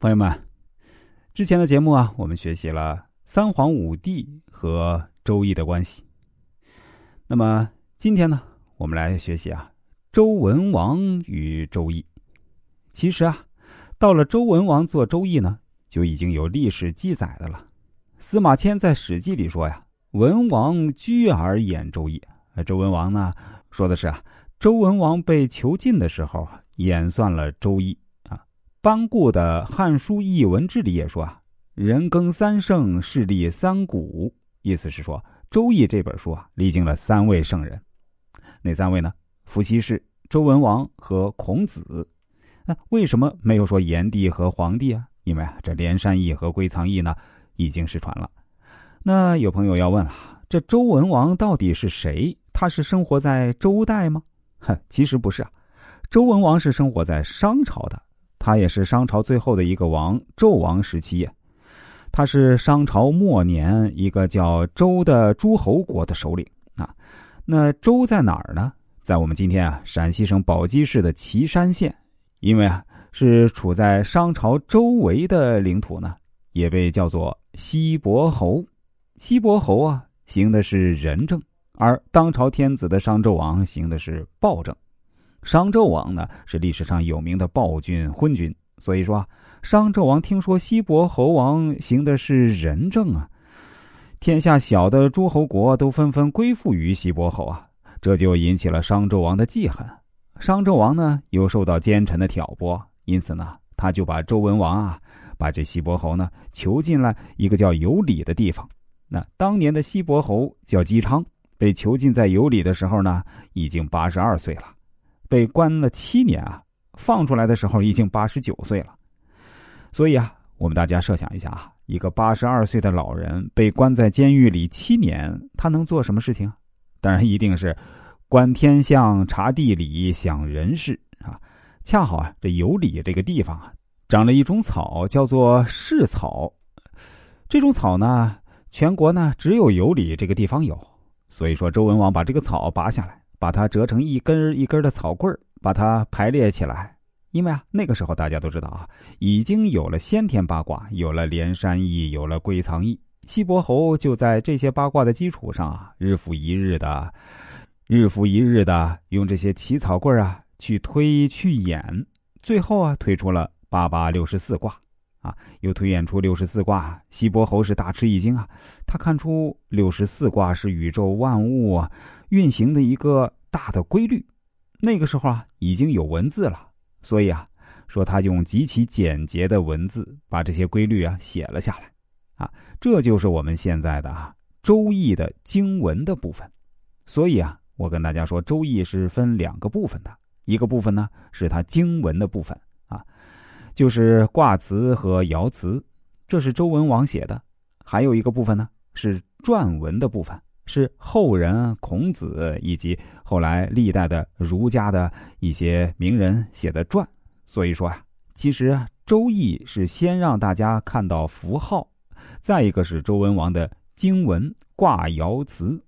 朋友们，之前的节目啊，我们学习了三皇五帝和周易的关系。那么今天呢，我们来学习啊周文王与周易。其实啊，到了周文王做周易呢，就已经有历史记载的了。司马迁在《史记》里说呀：“文王居而演周易。”周文王呢，说的是啊，周文王被囚禁的时候，演算了周易。班固的《汉书艺文志》里也说啊：“人耕三圣，势立三古。”意思是说，《周易》这本书啊，历经了三位圣人。哪三位呢？伏羲氏、周文王和孔子。那为什么没有说炎帝和黄帝啊？因为啊，这连山易和归藏易呢，已经失传了。那有朋友要问了：这周文王到底是谁？他是生活在周代吗？哼，其实不是啊。周文王是生活在商朝的。他也是商朝最后的一个王，纣王时期。他是商朝末年一个叫周的诸侯国的首领啊。那周在哪儿呢？在我们今天啊陕西省宝鸡市的岐山县。因为啊是处在商朝周围的领土呢，也被叫做西伯侯。西伯侯啊行的是仁政，而当朝天子的商纣王行的是暴政。商纣王呢是历史上有名的暴君昏君，所以说商纣王听说西伯侯王行的是仁政啊，天下小的诸侯国都纷纷归附于西伯侯啊，这就引起了商纣王的记恨。商纣王呢又受到奸臣的挑拨，因此呢他就把周文王啊，把这西伯侯呢囚禁了一个叫有里的地方。那当年的西伯侯叫姬昌，被囚禁在有里的时候呢，已经八十二岁了。被关了七年啊，放出来的时候已经八十九岁了。所以啊，我们大家设想一下啊，一个八十二岁的老人被关在监狱里七年，他能做什么事情？当然一定是观天象、察地理、想人事啊。恰好啊，这有里这个地方啊，长了一种草，叫做蓍草。这种草呢，全国呢只有有里这个地方有。所以说，周文王把这个草拔下来。把它折成一根一根的草棍把它排列起来。因为啊，那个时候大家都知道啊，已经有了先天八卦，有了连山易，有了归藏易。西伯侯就在这些八卦的基础上啊，日复一日的，日复一日的用这些起草棍啊去推去演，最后啊推出了八八六十四卦啊，又推演出六十四卦。西伯侯是大吃一惊啊，他看出六十四卦是宇宙万物啊。运行的一个大的规律，那个时候啊已经有文字了，所以啊说他用极其简洁的文字把这些规律啊写了下来，啊这就是我们现在的啊《周易》的经文的部分。所以啊我跟大家说，《周易》是分两个部分的，一个部分呢是它经文的部分，就是卦辞和爻辞，这是周文王写的；还有一个部分呢是篆文的部分。是后人孔子以及后来历代的儒家的一些名人写的传，所以说啊，其实《周易》是先让大家看到符号，再一个是周文王的经文卦爻辞，